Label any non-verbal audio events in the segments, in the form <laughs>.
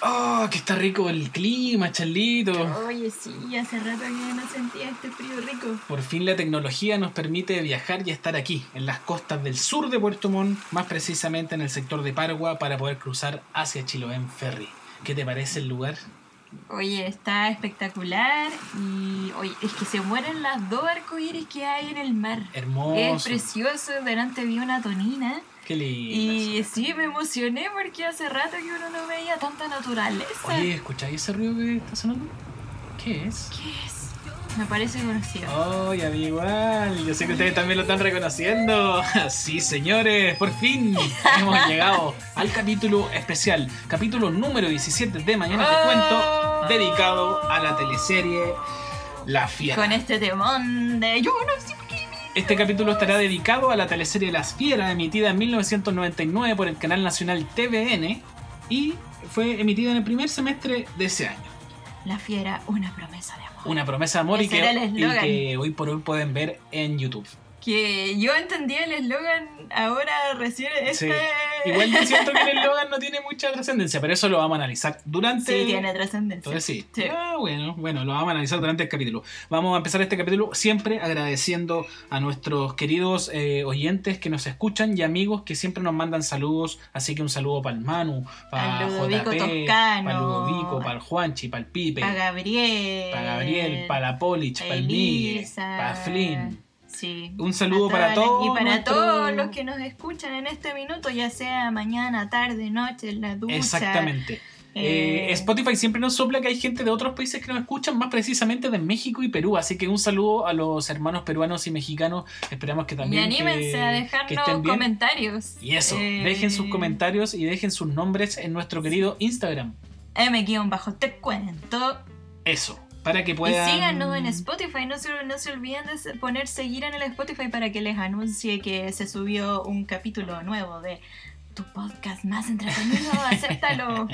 Oh, que está rico el clima, Charlito. Oye, sí, hace rato que no sentía este frío rico. Por fin la tecnología nos permite viajar y estar aquí, en las costas del sur de Puerto Montt, más precisamente en el sector de Pargua, para poder cruzar hacia Chiloé en ferry. ¿Qué te parece el lugar? Oye, está espectacular y oye, es que se mueren las dos arcoíris que hay en el mar. Hermoso. Es precioso, delante vi una tonina. Qué lindo. Y sí, me emocioné porque hace rato que uno no veía tanta naturaleza. Oye, ¿escucháis ese ruido que está sonando? ¿Qué es? ¿Qué es? Me parece conocido. Oh, ya vi igual. Yo sé que ustedes también lo están reconociendo. <laughs> Sí, señores, por fin <laughs> hemos llegado al capítulo especial, capítulo número 17 de Mañana Te Cuento, dedicado a la teleserie La Fiera. Con este temón de Yo no sé. Este capítulo estará dedicado a la teleserie Las Fieras, emitida en 1999 por el canal nacional TVN y fue emitida en el primer semestre de ese año. La fiera, una promesa de amor. Una promesa de amor y que, y que hoy por hoy pueden ver en YouTube. Que yo entendí el eslogan ahora recién Sí. este... Igual yo siento que el eslogan no tiene mucha trascendencia, pero eso lo vamos a analizar durante. Sí, tiene trascendencia. Entonces sí. Sí. Ah, bueno, bueno, lo vamos a analizar durante el capítulo. Vamos a empezar este capítulo siempre agradeciendo a nuestros queridos eh, oyentes que nos escuchan y amigos que siempre nos mandan saludos. Así que un saludo para el Manu, para Ludovico JP, Toscano. para el Ludovico, para el Juanchi, para el Pipe, Para Gabriel. para Gabriel, para la Polich, para el Migue, Elisa. para Flynn. Sí. Un saludo para todos Y para todos los que nos escuchan en este minuto, ya sea mañana, tarde, noche, en la ducha. Exactamente. Eh, Eh, Spotify siempre nos sopla que hay gente de otros países que nos escuchan, más precisamente de México y Perú. Así que un saludo a los hermanos peruanos y mexicanos. Esperamos que Y también. anímense que- a dejarnos comentarios. Y eso, Eh, dejen sus comentarios y dejen sus nombres en nuestro querido Instagram. M-te cuento. Eso, para que Y síganos en Spotify, no se, no se olviden de poner seguir en el Spotify para que les anuncie que se subió un capítulo nuevo de tu podcast más entretenido, <laughs> acéptalo.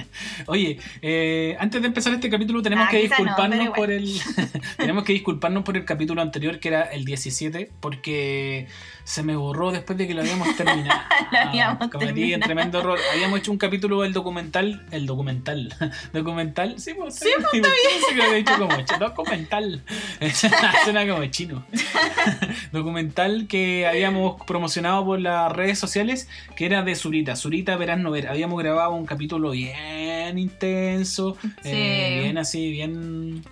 Oye, eh, antes de empezar este capítulo tenemos Ah, que no, disculparnos por el <laughs> <laughs> tenemos que disculparnos por el capítulo anterior que era el 17 porque se me borró después de que lo habíamos <laughs> terminado. Lo habíamos Cometí un terminado. tremendo error. Habíamos hecho un capítulo del documental, el documental, <laughs> documental, sí, pues, sí, pues, sí, que lo había dicho como documental. <laughs> Suena como chino. documental que habíamos promocionado por las redes sociales que era de Zurita, Zurita Verás No Ver. Habíamos grabado un capítulo bien intenso, Sí. eh, bien así, bien,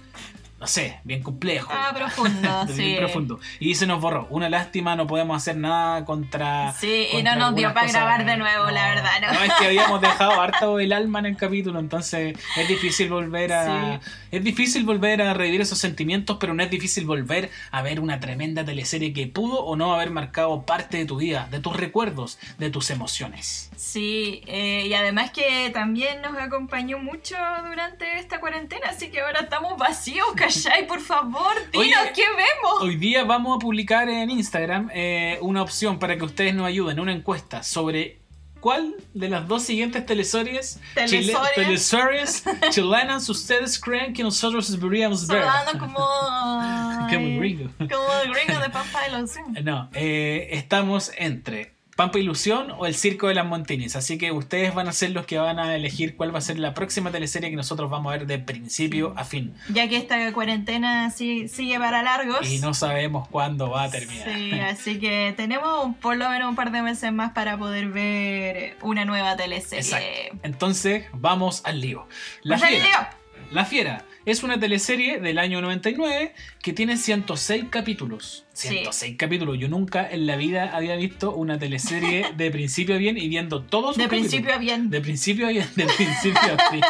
no sé, bien complejo. Ah, profundo, <laughs> Bien sí. profundo. Y se nos borró. Una lástima, no podemos hacer nada contra. Sí, y no nos dio para cosas. grabar de nuevo, la verdad, ¿no? No, es que habíamos <laughs> dejado harto el alma en el capítulo, entonces es difícil volver a. Es difícil volver a revivir esos sentimientos, pero no es difícil volver a ver una tremenda teleserie que pudo o no haber marcado parte de tu vida, de tus recuerdos, de tus emociones. Sí, eh, y además que también nos acompañó mucho durante esta cuarentena, así que ahora estamos vacíos, <laughs> ¿cachai? Por favor, dinos Oye, qué vemos. Hoy día vamos a publicar en Instagram eh, una opción para que ustedes nos ayuden, una encuesta sobre cuál de las dos siguientes teleseries, chile- Teleseries. <laughs> chilenas ustedes creen que nosotros deberíamos ver. Sonando como... <laughs> Qué muy gringo. Como el gringo de Pampa de los No, eh, estamos entre Pampa Ilusión o El Circo de las Montinis. Así que ustedes van a ser los que van a elegir cuál va a ser la próxima teleserie que nosotros vamos a ver de principio a fin. Ya que esta cuarentena sí- sigue para largos. Y no sabemos cuándo va a terminar. Sí, así que tenemos un- por lo menos un par de meses más para poder ver una nueva teleserie. Exacto. Entonces, vamos al lío. La Pues al Fiera. lío. La Fiera es una teleserie del año 99 que tiene 106 capítulos. Sí. 106 capítulos. Yo nunca en la vida había visto una teleserie <laughs> de principio a bien y viendo todos De capítulos. principio a bien. De principio a bien. De principio a fin.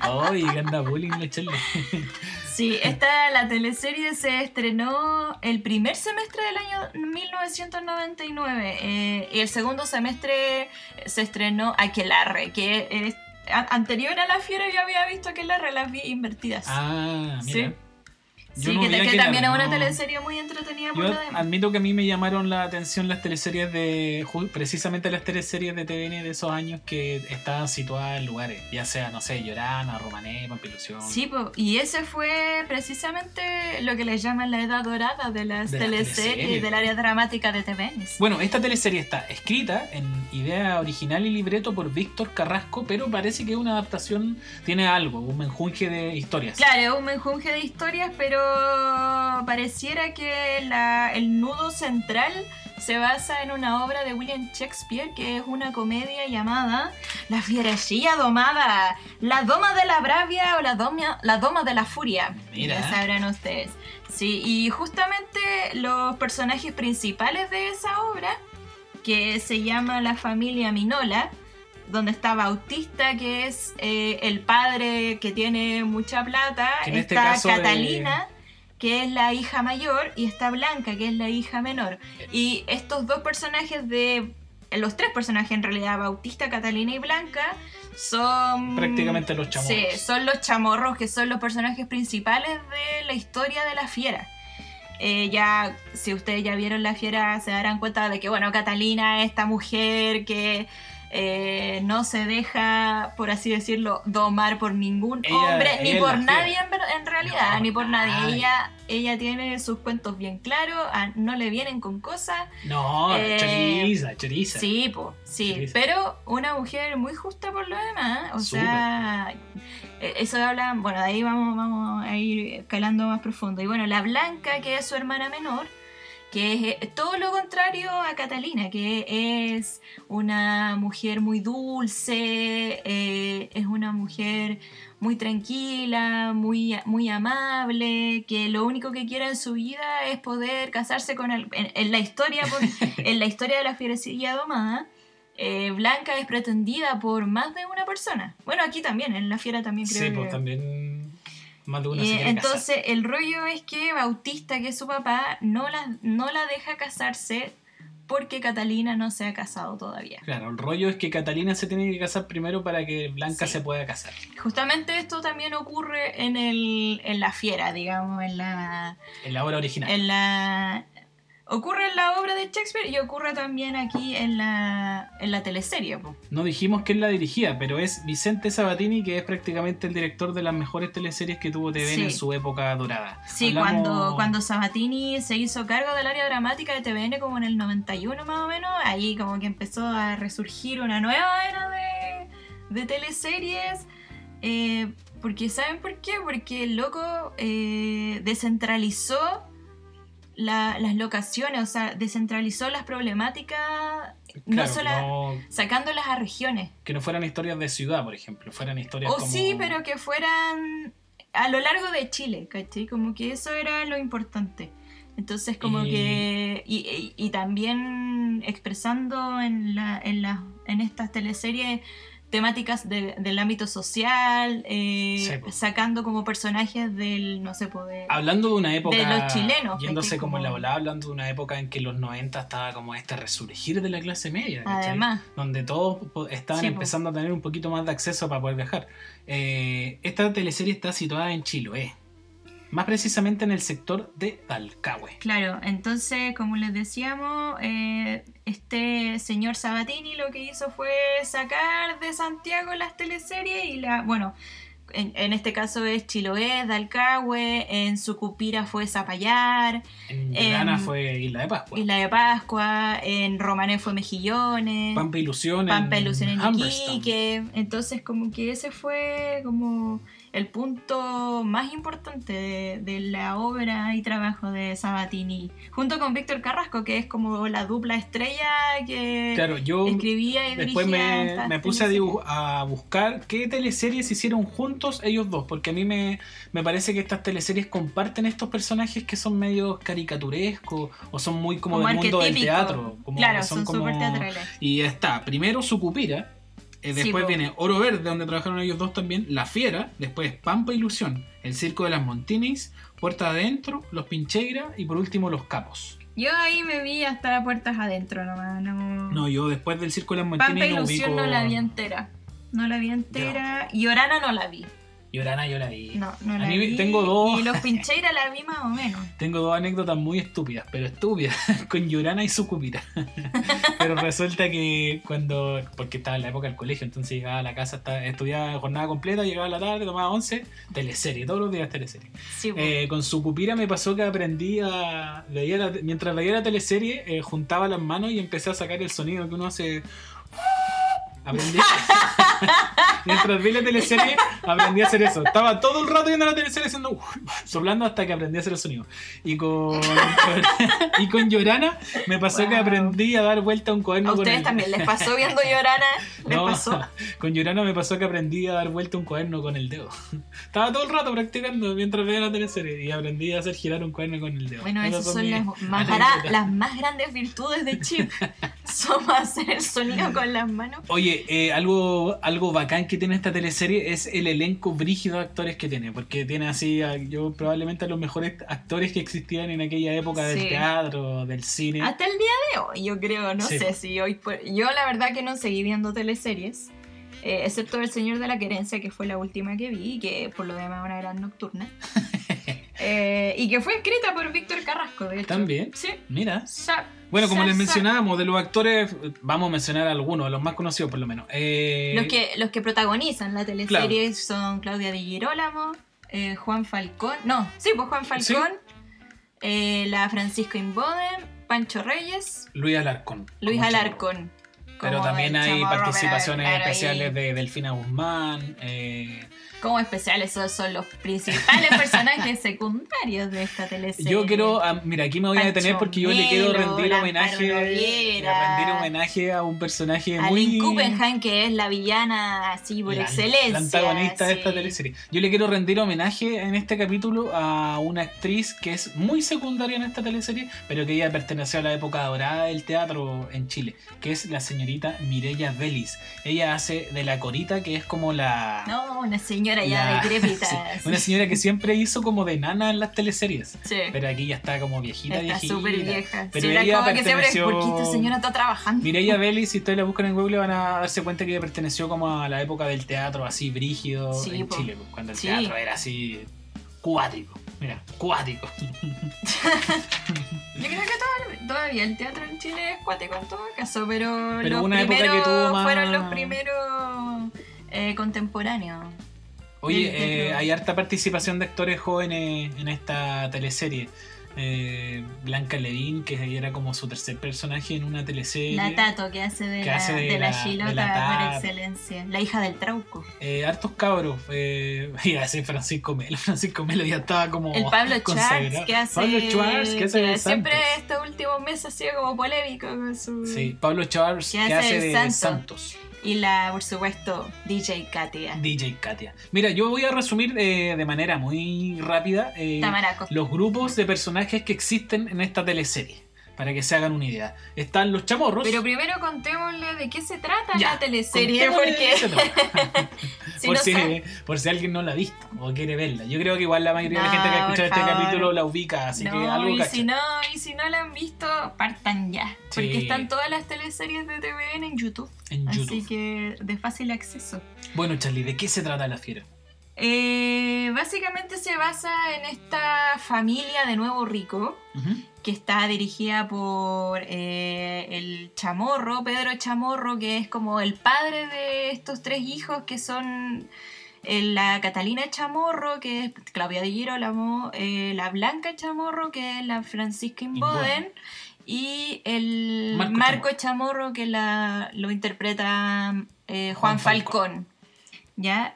Ay, que anda bullying la chale. Sí, esta, la teleserie se estrenó el primer semestre del año 1999 eh, y el segundo semestre se estrenó Aquelarre, que es anterior a La Fiera yo había visto Aquelarre, las vi invertidas. Ah, mira. Sí. Yo sí, no que, que también es una no. teleserie muy entretenida por Yo lo demás. admito que a mí me llamaron la atención las teleseries de. precisamente las teleseries de TVN de esos años que estaban situadas en lugares, ya sea, no sé, Llorana, Romané, Pampilusión. Sí, po, y ese fue precisamente lo que le llaman la edad dorada de las De las teleseries teleseries. del área dramática de TVN. Bueno, esta teleserie está escrita en idea original y libreto por Víctor Carrasco, pero parece que una adaptación, tiene algo, un menjunje de historias. Claro, un menjunje de historias, pero pareciera que la- el nudo central se basa en una obra de William Shakespeare, que es una comedia llamada La fierecilla domada, la doma de la bravia o la doma, la doma de la furia. Mira. Ya sabrán ustedes. Sí, y justamente los personajes principales de esa obra, que se llama La familia Minola, donde está Bautista, que es eh, el padre que tiene mucha plata, en este está de- Catalina, que es la hija mayor, y está Blanca, que es la hija menor. Y estos dos personajes de... Los tres personajes en realidad, Bautista, Catalina y Blanca, son... Prácticamente los chamorros. Sí, son los chamorros, que son los personajes principales de la historia de la fiera. Eh, ya, si ustedes ya vieron la fiera, se darán cuenta de que, bueno, Catalina, esta mujer que eh, no se deja, por así decirlo, domar por ningún Ella- hombre, ella ni por nadie en, realidad, No, ni por nadie. Ella, ella tiene sus cuentos bien claros, a- no le vienen con cosas. No, Eh, choriza, choriza. Sí, po, sí, pero una mujer muy justa por lo demás, o sea, eh, eso habla, bueno, de ahí vamos, vamos a ir calando más profundo. Y bueno, la Blanca, que es su hermana menor, que es eh, todo lo contrario a Catalina, que es una mujer muy dulce, eh, es una mujer muy tranquila, muy, muy amable, que lo único que quiere en su vida es poder casarse con el, en, en la historia por- <laughs> en la historia de la fierecilla domada. eh, Blanca es pretendida por más de una persona. Bueno, aquí también, en la fiera también creo Sí, que... pues también más de una se casar. entonces el rollo es que Bautista, que es su papá, no la, no la deja casarse porque Catalina no se ha casado todavía. Claro, el rollo es que Catalina se tiene que casar primero para que Blanca Sí. se pueda casar. Justamente esto también ocurre en, el, en la fiera, digamos, en la, En la obra original. en la... Ocurre en la obra de Shakespeare y ocurre también aquí en la, en la teleserie. po. No dijimos quién la dirigía, pero es Vicente Sabatini, que es prácticamente el director de las mejores teleseries que tuvo TVN Sí. en su época dorada. Sí, Hablamos- cuando, cuando Sabatini se hizo cargo del área dramática de TVN como en el 91 más o menos, ahí como que empezó a resurgir una nueva era de, de teleseries. eh, porque, ¿saben por qué? Porque el loco eh, descentralizó la- las locaciones, o sea, descentralizó las problemáticas, no solo no- sacándolas a regiones. que no fueran historias de ciudad, por ejemplo, fueran historias O como... sí, pero que fueran a lo largo de Chile, ¿cachai? Como que eso era lo importante. Entonces, como Y- que. Y, y- y también expresando en, la, en, la, en estas teleseries temáticas de- del ámbito social, eh, Sí, sacando como personajes del, no sé, po, de- Hablando de una época. de los chilenos, Yéndose como en la volada, hablando de una época en que los 90 estaba como este resurgir de la clase media. ¿cachai? Además, Donde todos estaban Sí, po. empezando a tener un poquito más de acceso para poder viajar. Eh, esta teleserie está situada en Chiloé. Más precisamente en el sector de Talcahué. Claro, entonces, como les decíamos, eh, este señor Sabatini lo que hizo fue sacar de Santiago las teleseries y la, bueno, en, en este caso es Chiloé, Dalcahue, en Sucupira fue Zapallar, En Em, fue Isla de Pascua. Isla de Pascua, en Romané fue Mejillones, Pampa Ilusión Pampa en Ilusión en. Iquique, entonces como que ese fue como el punto más importante de, de la obra y trabajo de Sabatini, junto con Víctor Carrasco, que es como la dupla estrella que Claro, yo escribía y después me, puse a, a buscar qué teleseries hicieron juntos ellos dos, porque a mí me, me parece que estas teleseries comparten estos personajes que son medio caricaturescos o son muy como, Como del mundo del teatro. Como claro, son como- súper teatrales. Y está, primero Sucupira, eh, después viene Oro Verde, donde trabajaron ellos dos también, La Fiera, después Pampa Ilusión, El Circo de las Montinis, Puerta Adentro, Los Pincheira y por último Los Capos. Yo ahí me vi hasta puertas adentro nomás, no... No, yo después del Circo de las Pampa Montinis no Ilusión ubico... no la vi entera. No la vi entera. Y Orana no la vi. Llorana yo la vi. No, no A la mí vi. tengo dos. Y los <laughs> Pincheira la vi más o menos. Tengo dos anécdotas muy estúpidas, pero estúpidas, <laughs> con Llorana y su cupira. <laughs> pero resulta que cuando, porque estaba en la época del colegio, entonces llegaba a la casa, estaba- estudiaba jornada completa, llegaba a la tarde, tomaba once, teleserie, todos los días teleserie. Sí, po. Eh, con su cupira me pasó que aprendí a. veía la- mientras veía la teleserie, eh, juntaba las manos y empecé a sacar el sonido que uno hace. Aprendí. <laughs> mientras vi la teleserie, aprendí a hacer eso. Estaba todo el rato viendo la teleserie haciendo. soplando hasta que aprendí a hacer el sonido. Y con. y con Llorana me pasó que Wow. aprendí a dar vuelta a un cuaderno a con ustedes el- también les pasó <laughs> viendo Llorana. ¿Les no, pasó? con Llorana me pasó que aprendí a dar vuelta un cuaderno con el dedo. Estaba todo el rato practicando mientras veía la teleserie y aprendí a hacer girar un cuaderno con el dedo. Bueno, Esas son las <laughs> más, las más grandes virtudes de Chip. Somos hacer el sonido con las manos. Oye, eh, algo, algo bacán que tiene esta teleserie es el elenco brígido de actores que tiene, porque tiene así, a- yo probablemente a los mejores actores que existían en aquella época del teatro, del cine. Hasta el día de hoy, yo creo, no Sí. sé si hoy... por- Yo la verdad que no seguí viendo teleseries, eh, excepto El Señor de la Querencia, que fue la última que vi, y que por lo demás es una gran nocturna. <laughs> Eh, y que fue escrita por Víctor Carrasco, de hecho. ¿También? Sí. Mira. Sa- Bueno, como sa- les mencionábamos, de los actores, vamos a mencionar algunos, los más conocidos por lo menos. Eh, Los que, los que protagonizan la teleserie son Claudia Di Girolamo, eh, Juan Falcón, no, sí, pues Juan Falcón, la Francisco Inboden, Pancho Reyes, Luis Alarcón. Luis. Alarcón. Pero también hay participaciones ahí- especiales de Delfina Guzmán. eh, Como especiales, esos son los principales <laughs> personajes secundarios de esta teleserie. Yo quiero, ah, mira, aquí me voy a detener porque yo le quiero rendir homenaje, Noguera. rendir homenaje a un personaje A muy Kuppenheim, que es la villana así por la- excelencia. la antagonista de esta teleserie. Yo le quiero rendir homenaje en este capítulo a una actriz que es muy secundaria en esta teleserie, pero que ella perteneció a la época dorada del teatro en Chile, que es la señorita Mireya Vélez. Ella hace de la Corita, que es como la No, una señora ya la- decrépita. <laughs> sí, una señora que siempre hizo como de nana en las teleseries. Sí. Pero aquí ya está como viejita, Está viejita. súper vieja. Pero sí, ella como que siempre, ¿por qué esta señora está trabajando? Mireia <laughs> Belli, si ustedes la buscan en Google, van a darse cuenta que ella perteneció como a la época del teatro así brígido en po. Chile, cuando el teatro era así cuático. Mira, cuático. <laughs> Yo creo que todo- todavía el teatro en Chile es cuático en todo caso, pero, Pero los una época que primeros tuvo más- fueron los primeros eh, contemporáneos. Oye, eh, hay harta participación de actores jóvenes en esta teleserie. Eh, Blanca Levin, que era como su tercer personaje en una teleserie. La Tato, que hace de, Que la, hace de de la la- Chilota de la por excelencia. La hija del Trauco. Eh, hartos cabros. Eh, <laughs> iba a decir Francisco Melo. <laughs> Francisco Melo ya estaba como. El Pablo Schwartz, que hace. Pablo Schwartz, que hace de siempre estos últimos meses ha sido como polémico con su. Sí, Pablo Schwartz, Que que hace de de Santos. Santos. Y la, por supuesto, DJ Katia. DJ Katia. Mira, yo voy a resumir eh, de manera muy rápida eh, los grupos de personajes que existen en esta teleserie, para que se hagan una idea. Están los chamorros. Pero primero contémosle de qué se trata Ya, la teleserie, se porque trata. <laughs> <laughs> si por, no si, por si alguien no la ha visto o quiere verla. Yo creo que igual la mayoría de la gente que ha escuchado este favor. capítulo la ubica, así que algo y si no, y si no la han visto, partan ya. Porque Sí. están todas las teleseries de TVN en YouTube. En Así que de fácil acceso. Bueno, Charlie, ¿de qué se trata la fiera? Eh, básicamente se basa en esta familia de nuevo rico Ujú. Que está dirigida por eh, el Chamorro, Pedro Chamorro, que es como el padre de estos tres hijos que son eh, la Catalina Chamorro, que es Claudia Di Girolamo, eh, la Blanca Chamorro, que es la Francisca Inboden, y el Marco Marco, Chamorro, que la, lo interpreta Juan, Juan Falcón. Falcón. ¿Ya?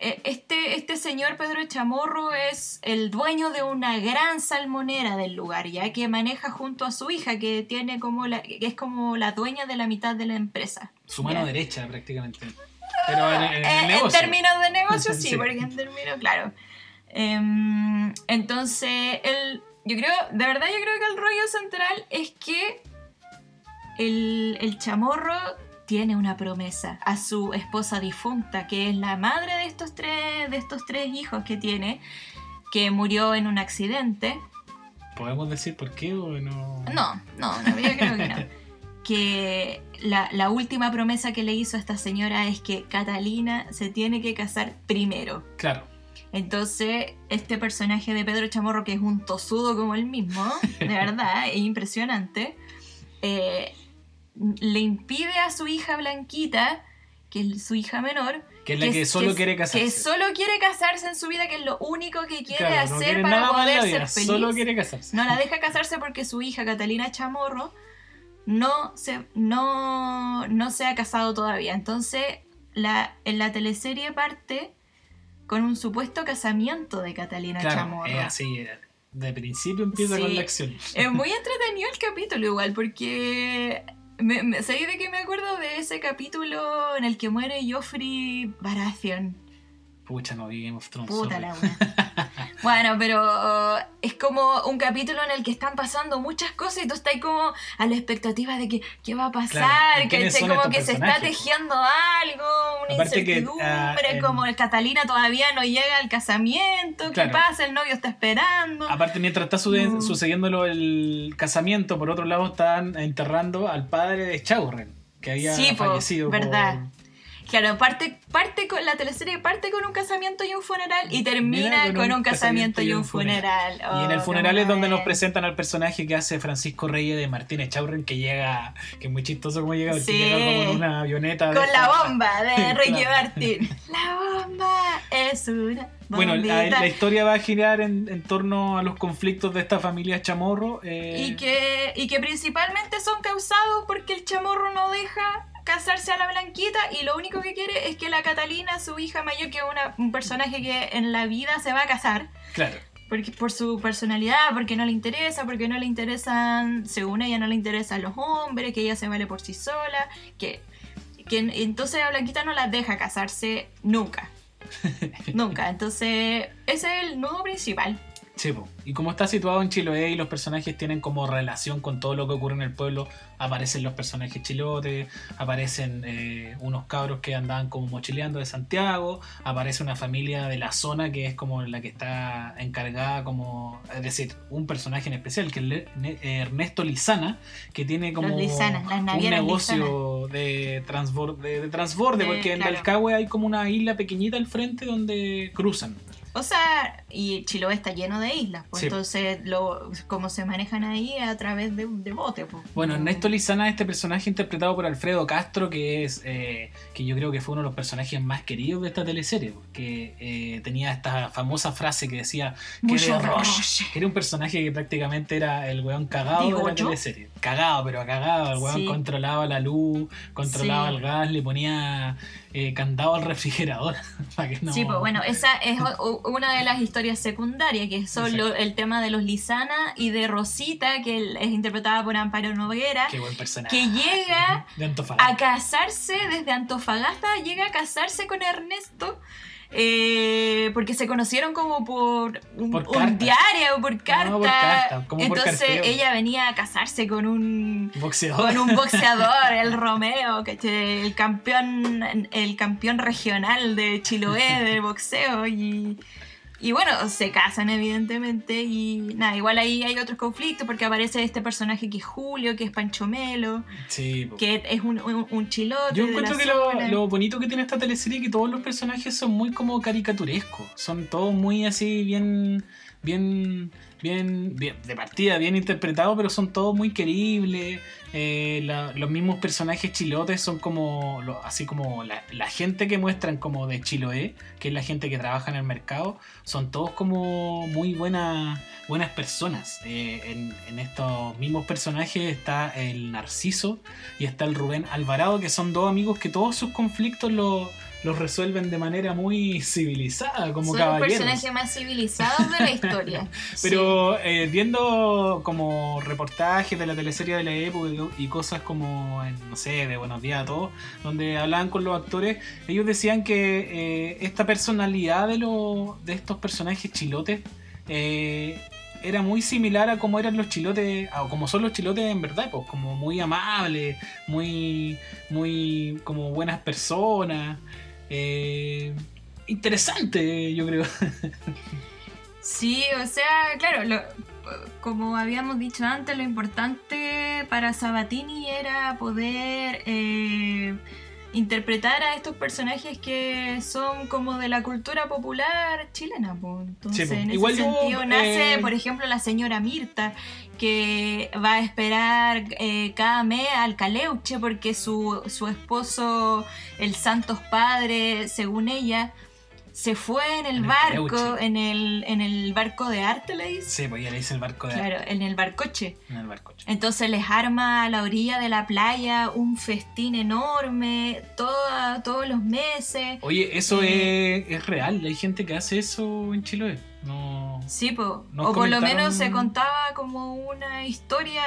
Eh, Este, este señor Pedro Chamorro es el dueño de una gran salmonera del lugar, ya que maneja junto a su hija, que tiene como la, que es como la dueña de la mitad de la empresa. Su mano Ya. derecha, prácticamente. Pero en, en el Eh, en negocio. términos de negocio, <laughs> sí, Sí. porque en términos, claro. Em, entonces, el, yo creo, de verdad yo creo que el rollo central es que el, el chamorro tiene una promesa a su esposa difunta, que es la madre de estos tres, de estos tres hijos que tiene, que murió en un accidente. ¿Podemos decir por qué o no? No, no, no, yo creo que no. <laughs> que la, la última promesa que le hizo a esta señora es que Catalina se tiene que casar primero. Claro. Entonces, este personaje de Pedro Chamorro, que es un tosudo como él mismo, de <laughs> verdad, es impresionante, eh, le impide a su hija Blanquita, que es su hija menor, Que es la que, solo quiere casarse. que solo quiere casarse en su vida, que es lo único que quiere Claro, no hacer quiere para poder vida, ser feliz. Solo quiere casarse. No la deja casarse porque su hija Catalina Chamorro no se, no, no se ha casado todavía. Entonces, la, en la teleserie parte con un supuesto casamiento de Catalina Claro, Chamorro. es así. De principio empieza Sí. con la acción. Es muy <laughs> entretenido el capítulo igual, porque... Me, me- ¿Sabéis de qué me acuerdo de ese capítulo en el que muere Joffrey Baratheon? Pucha, no vi Game of Thrones. Puta la. <laughs> Bueno, pero es como un capítulo en el que están pasando muchas cosas y tú estás como a la expectativa de que qué va a pasar, ¿y que como que se está tejiendo algo, una Aparte incertidumbre, ah, como el Catalina todavía no llega al casamiento, Claro. ¿qué pasa? El novio está esperando. Aparte, mientras está sude- No. sucediéndolo el casamiento, por otro lado están enterrando al padre de Chaurren, que había Sí, po, fallecido. por- verdad. Claro, parte, parte con la teleserie parte con un casamiento y un funeral y termina con, un casamiento y un funeral. Y en Oh, el qué funeral es donde nos presentan al personaje que hace Francisco Reyes de Martínez Chaurren, que llega, que es muy chistoso como llega, Sí. llega como en una avioneta. de Con la bomba de <laughs> Ricky. Martin. La bomba es una Bueno, la historia va a girar en, en torno a los conflictos de esta familia Chamorro. eh, y, que, y que principalmente son causados porque el chamorro no deja casarse a la blanquita y lo único que quiere es que la Catalina, su hija mayor, que es una- un personaje que en la vida se va a casar, Claro. porque por su personalidad, porque no le interesa, porque no le interesan, según ella no le interesan los hombres, que ella se vale por sí sola, que, que entonces a Blanquita no la deja casarse nunca. <laughs> nunca. Entonces, ese es el nudo principal. Sí, po. y como está situado en Chiloé y los personajes tienen como relación con todo lo que ocurre en el pueblo, aparecen los personajes chilotes, aparecen eh, unos cabros que andaban como mochileando de Santiago, aparece una familia de la zona que es como la que está encargada como, es decir, un personaje en especial, que es Ernesto Lizana, que tiene como Los Lizanas, las un negocio de transborde, de, de transborde, De- porque en claro. Belcahue hay como una isla pequeñita al frente donde cruzan. O sea, y Chiloé está lleno de islas, pues Sí. entonces lo, como se manejan ahí a través de, de bote. Pues. Bueno, Ernesto Lizana es este personaje interpretado por Alfredo Castro, que es eh, que yo creo que fue uno de los personajes más queridos de esta teleserie, que eh, tenía esta famosa frase que decía que era, roche. que era un personaje que prácticamente era el weón cagado Digo de la yo. teleserie. Cagado, pero cagado. El weón Sí. controlaba la luz, controlaba Sí. el gas, le ponía eh, candado al refrigerador. <laughs> para que no... Sí, pues bueno, esa es una de las historias secundarias, que son lo- el tema de los Lizana y de Rosita, que es interpretada por Amparo Noguera, Qué buen personaje. que llega De a casarse desde Antofagasta, llega a casarse con Ernesto. Eh, porque se conocieron como por un, Por un diario o por carta. por carta, como por Entonces carteo. ella venía a casarse con un Boxeador. con un boxeador, el <laughs> Romeo, que el campeón, el campeón regional de Chiloé de boxeo y, y bueno, se casan evidentemente y nada, igual ahí hay otros conflictos porque aparece este personaje que es Julio, que es Pancho Melo, Sí, que es un, un, un chilote. Yo encuentro que lo, lo bonito que tiene esta teleserie es que todos los personajes son muy como caricaturescos. Son todos muy así, bien, bien, bien, bien de partida, bien interpretados, pero son todos muy queribles. Eh, los mismos personajes chilotes son como, así como la, gente que muestran como de Chiloé, que es la gente que trabaja en el mercado, son todos como muy buenas, buenas personas. Eh, en, en estos mismos personajes está el Narciso, y está el Rubén Alvarado, que son dos amigos que todos sus conflictos lo- los resuelven de manera muy civilizada, como Son los caballeros. personajes más civilizados de la <laughs> historia. <laughs> Pero eh, viendo como reportajes de la teleserie de la época y- cosas como, en, no sé, de Buenos Días a todos, donde hablaban con los actores, ellos decían que eh, esta personalidad de, los de estos personajes chilotes eh, era muy similar a cómo eran los chilotes, o como son los chilotes en verdad, pues como muy amables, muy, muy como buenas personas. Eh, interesante, yo creo. Sí, o sea, claro, lo- como habíamos dicho antes, lo importante para Sabatini era poder eh, interpretar a estos personajes que son como de la cultura popular chilena. po. Entonces, Sí, en Igual ese yo, sentido nace, eh, por ejemplo, la señora Mirta, que va a esperar eh, cada mes al Caleuche porque su, su esposo, el Santos Padre, según ella, se fue en el En el barco, en el, en el barco de arte, le dice. Sí, pues ya le hice el barco de Claro, en el barcoche. en el barco. Entonces les arma a la orilla de la playa un festín enorme toda, todos los meses. Oye, eso Eh, es, es real. Hay gente que hace eso en Chiloé. No. Sí, po. O por lo menos se contaba como una historia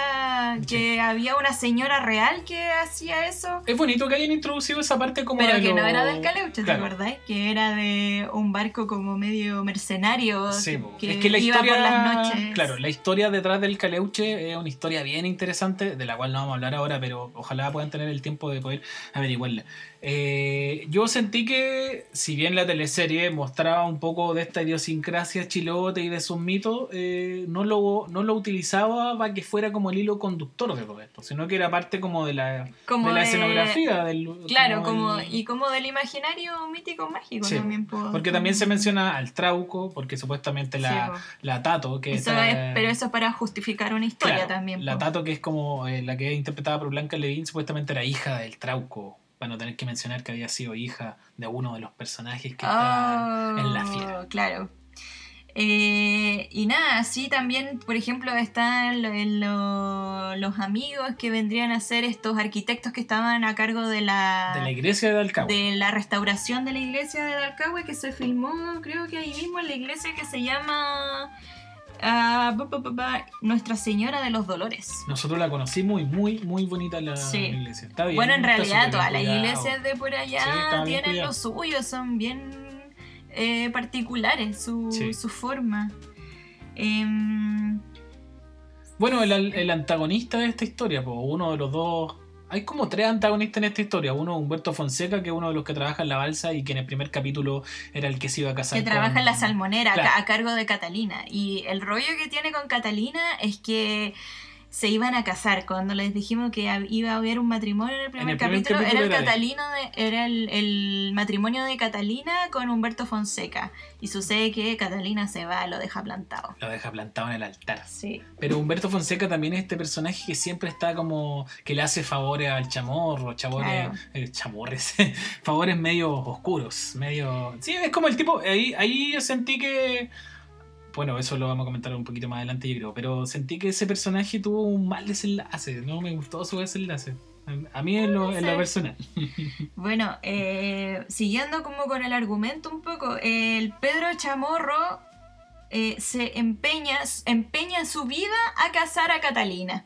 que había una señora real que hacía eso. Es bonito que hayan introducido esa parte como Pero de que lo- no era del Caleuche, ¿te Claro. acordáis? Que era de un barco como medio mercenario Sí, po. que, es que la iba historia, por las noches. claro, la historia detrás del Caleuche es una historia bien interesante, de la cual no vamos a hablar ahora, pero ojalá puedan tener el tiempo de poder averiguarla. Eh, yo sentí que, si bien la teleserie mostraba un poco de esta idiosincrasia chilote y de sus mitos, eh, no, lo, no lo utilizaba para que fuera como el hilo conductor de todo esto, sino que era parte como de la, Como de la de- escenografía. Del, Claro, como, y como del imaginario mítico mágico Sí, también. po. Porque también se menciona al Trauco, porque supuestamente la, Sí, la Tato, que Eso está- es- pero eso es para justificar una historia Claro, también. La po. Tato, que es como eh, la que es interpretada por Blanca Levin, supuestamente era hija del Trauco. Para no tener que mencionar que había sido hija de uno de los personajes que está en la Oh, fiera. Claro. Eh, y nada, así también, por ejemplo, están lo- en lo- los amigos que vendrían a ser estos arquitectos que estaban a cargo de la, De la iglesia de Alcagua. de la restauración de la iglesia de Dalcahue que se filmó, creo que ahí mismo en la iglesia que se llama Nuestra Señora de los Dolores. Nosotros la conocimos y muy, muy bonita la Sí. iglesia. Está bien, bueno, en realidad todas las iglesias de por allá Sí, tienen cuidado. lo suyo, son bien eh, particulares su, Sí. su forma. Em, Bueno, el, el antagonista de esta historia, po, uno de los dos. Hay como tres antagonistas en esta historia. Uno, Humberto Fonseca, que es uno de los que trabaja en la balsa y que en el primer capítulo era el que se iba a casar que trabaja con- en la salmonera Claro. a cargo de Catalina. Y el rollo que tiene con Catalina es que se iban a casar. Cuando les dijimos que iba a haber un matrimonio en el primer, el primer capítulo, era, el, era de- Catalino de- era el, el matrimonio de Catalina con Humberto Fonseca. Y sucede que Catalina se va, lo deja plantado. Lo deja plantado en el altar. Sí. Pero Humberto Fonseca también es este personaje que siempre está como. que le hace favores al chamorro, chamorres, Claro. eh, chamorres, <laughs> favores medio oscuros, medio. Sí, es como el tipo. Ahí, ahí yo sentí que. Bueno, eso lo vamos a comentar un poquito más adelante, yo creo. Pero sentí que ese personaje tuvo un mal desenlace. No me gustó su desenlace. A- mí en lo, en lo ser. personal. <laughs> Bueno, eh, siguiendo como con el argumento un poco, el Pedro Chamorro eh, se empeña, empeña su vida a casar a Catalina.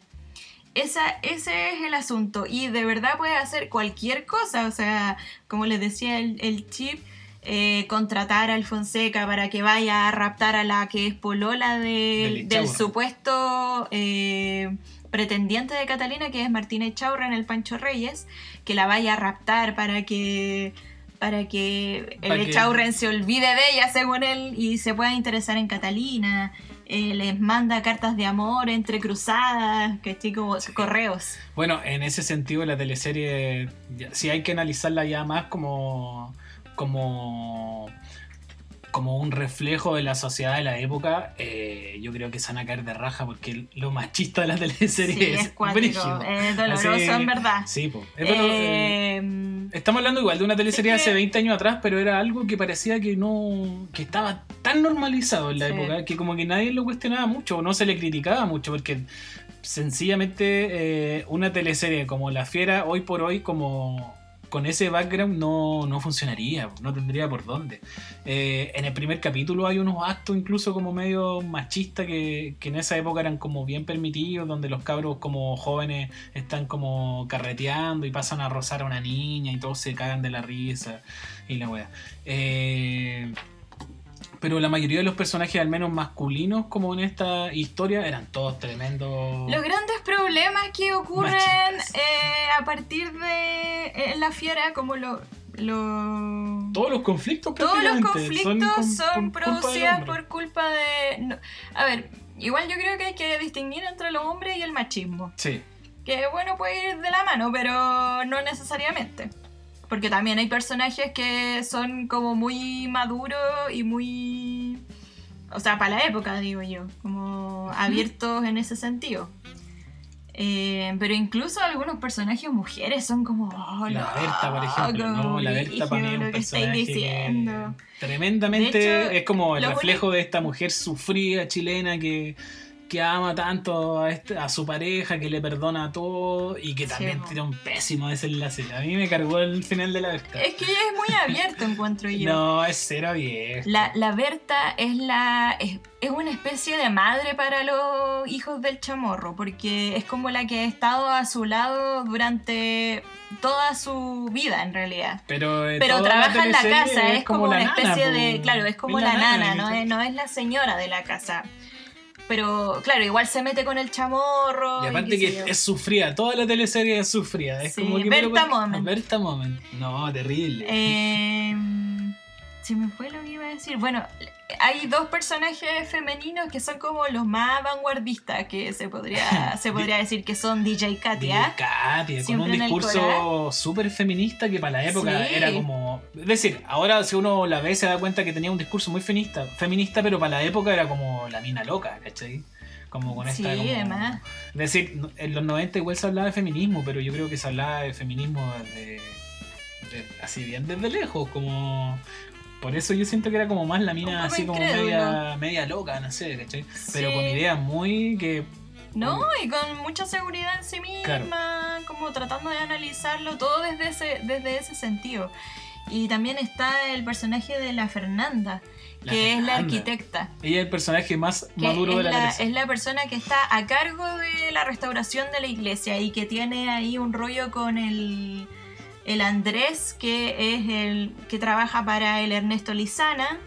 Esa, ese es el asunto. Y de verdad puede hacer cualquier cosa. O sea, como les decía el, el chip, eh, contratar al Fonseca para que vaya a raptar a la que es polola de- Del supuesto eh, pretendiente de Catalina, que es Martina Echaurra en el Pancho Reyes, que la vaya a raptar para que para que el Echaurren se olvide de ella, según él, y se pueda interesar en Catalina. Eh, les manda cartas de amor entre cruzadas, que como Sí. correos. Bueno, en ese sentido la teleserie sí hay que analizarla ya más como como como un reflejo de la sociedad de la época, eh, yo creo que se van a caer de raja porque lo machista de la <laughs> teleserie Sí, es, es brígido. es doloroso Así- en verdad. Sí, po. Es eh, Eh, Estamos hablando igual de una teleserie Es que- hace 20 años atrás, pero era algo que parecía que no. que estaba tan normalizado en la Sí. época que como que nadie lo cuestionaba mucho o no se le criticaba mucho, porque sencillamente eh, una teleserie como La Fiera, hoy por hoy, como con ese background no, no funcionaría, no tendría por dónde. Eh, en el primer capítulo hay unos actos incluso como medio machistas que, que en esa época eran como bien permitidos, donde los cabros como jóvenes están como carreteando y pasan a rozar a una niña y todos se cagan de la risa y la wea. Eh, pero la mayoría de los personajes, al menos masculinos, como en esta historia, eran todos tremendos. Los grandes problemas que ocurren eh, a partir de eh, la fiera, como lo... lo- Todos los conflictos Todos los conflictos con- son, por producidos por culpa de... no, a ver, igual yo creo que hay que distinguir entre los hombres y el machismo. Sí. Que bueno, puede ir de la mano, pero no necesariamente. Porque también hay personajes que son como muy maduros y muy... O sea, para la época, digo yo. Como abiertos en ese sentido. Eh, pero incluso algunos personajes mujeres son como. Oh, la Berta, por ejemplo. No, la Berta para mí es un personaje diciendo. tremendamente hecho, es como el reflejo de esta mujer sufrida chilena que, que ama tanto a, este- a su pareja, que le perdona todo y que Sí, también po. tiene un pésimo desenlace. A mí me cargó el final de la Berta. Es que es muy abierto, <laughs> encuentro yo. No, es cero viejo. La, la Berta es la es, es una especie de madre para los hijos del chamorro, porque es como la que ha estado a su lado durante toda su vida en realidad. Pero, eh, Pero trabaja en la casa, es como, una la nana, especie de, claro, es como la, nana, no ¿cachai? es, no es la señora de la casa. Pero claro, igual se mete con el chamorro. Y aparte sé que es sufrida, toda la teleserie es sufrida. Es Sí, como que Berta Moment. Berta Moment. No, terrible. Eh, se me fue lo que iba a decir. Bueno, hay dos personajes femeninos que son como los más vanguardistas, que se podría, <laughs> se podría decir que son DJ Katia. De Katia, con un discurso súper feminista que para la época Sí. era como. Es decir, ahora si uno la ve se da cuenta que tenía un discurso muy feminista, feminista pero para la época era como la mina loca, ¿cachai? Como con esta. Sí, como- además. Es decir, en los 90 igual se hablaba de feminismo, pero yo creo que se hablaba de feminismo desde. de- así bien desde lejos, como. Por eso yo siento que era como más la mina así como media, media loca, no sé, ¿cachai? Pero con ideas muy que No, y con mucha seguridad en sí misma, Claro. como tratando de analizarlo todo desde ese, desde ese sentido. Y también está el personaje de la Fernanda, La que es la arquitecta. ella es el personaje más maduro de la, la, es la persona que está a cargo de la restauración de la iglesia y que tiene ahí un rollo con el, el Andrés, que es el que trabaja para el Ernesto Lizana.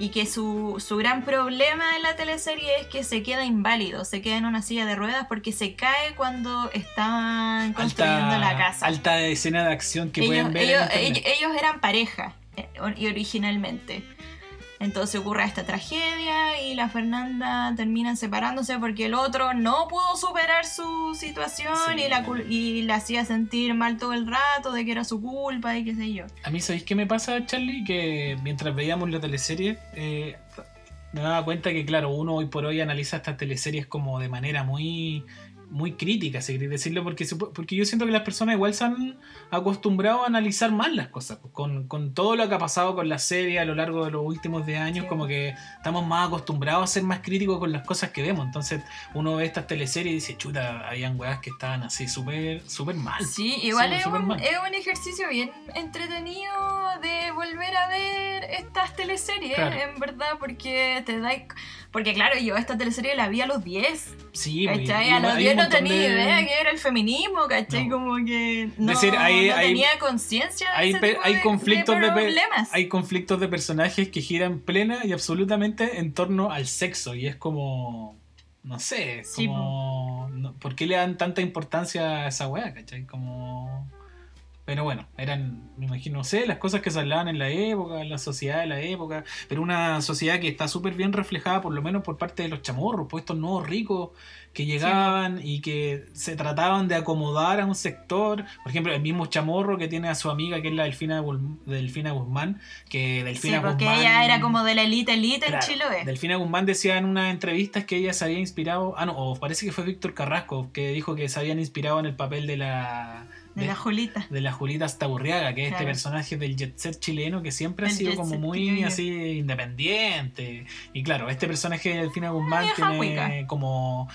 Y que su, su gran problema en la teleserie es que se queda inválido, se queda en una silla de ruedas porque se cae cuando estaban construyendo la casa. Alta escena de acción que ellos, pueden ver. ellos- ellos- ellos eran pareja eh, originalmente. Entonces ocurre esta tragedia y la Fernanda terminan separándose porque el otro no pudo superar su situación Sí. y, la, cul- y la hacía sentir mal todo el rato de que era su culpa y qué sé yo. A mí, ¿sabéis qué me pasa, Charlie? Que mientras veíamos la teleserie, eh, me daba cuenta que, claro, uno hoy por hoy analiza estas teleseries como de manera muy muy crítica, si queréis decirlo, porque, se porque yo siento que las personas igual se han acostumbrado a analizar más las cosas, pues, con, con todo lo que ha pasado con la serie a lo largo de los últimos 10 años, Sí. como que estamos más acostumbrados a ser más críticos con las cosas que vemos, entonces uno ve estas teleseries y dice, chuta, habían weas que estaban así súper súper mal. Sí, igual es, un, mal. es un ejercicio bien entretenido de volver a ver estas teleseries, Claro. en verdad, porque te da... Porque claro, yo esta teleserie la vi a los 10. Sí, pues, ¿Cachai? y A los hay 10 un no tenía de- idea que era el feminismo, ¿cachai? No. Como que no, decir, hay- no hay- tenía conciencia de hay, tipo hay de- conflictos de, problemas. hay conflictos de personajes que giran plena y absolutamente en torno al sexo y es como no sé Sí, como no- ¿por qué le dan tanta importancia a esa weá? ¿cachai? como pero bueno, eran, me imagino, no sé, las cosas que se hablaban en la época, en la sociedad de la época, pero una sociedad que está súper bien reflejada, por lo menos por parte de los chamorros, pues estos nuevos ricos que llegaban y que se trataban de acomodar a un sector. Por ejemplo, el mismo chamorro que tiene a su amiga, que es la Delfina, Delfina Guzmán, que Sí, Delfina porque Guzmán... ella era como de la elite elite Claro, en Chiloé. Delfina Guzmán decía en unas entrevistas que ella se había inspirado, ah no, o parece que fue Víctor Carrasco, que dijo que se habían inspirado en el papel de la... De la Julita. de la Julita Staburriaga, que es este personaje del jet set chileno que siempre ha sido como muy así independiente. Y claro, este personaje de Delfina Guzmán tiene como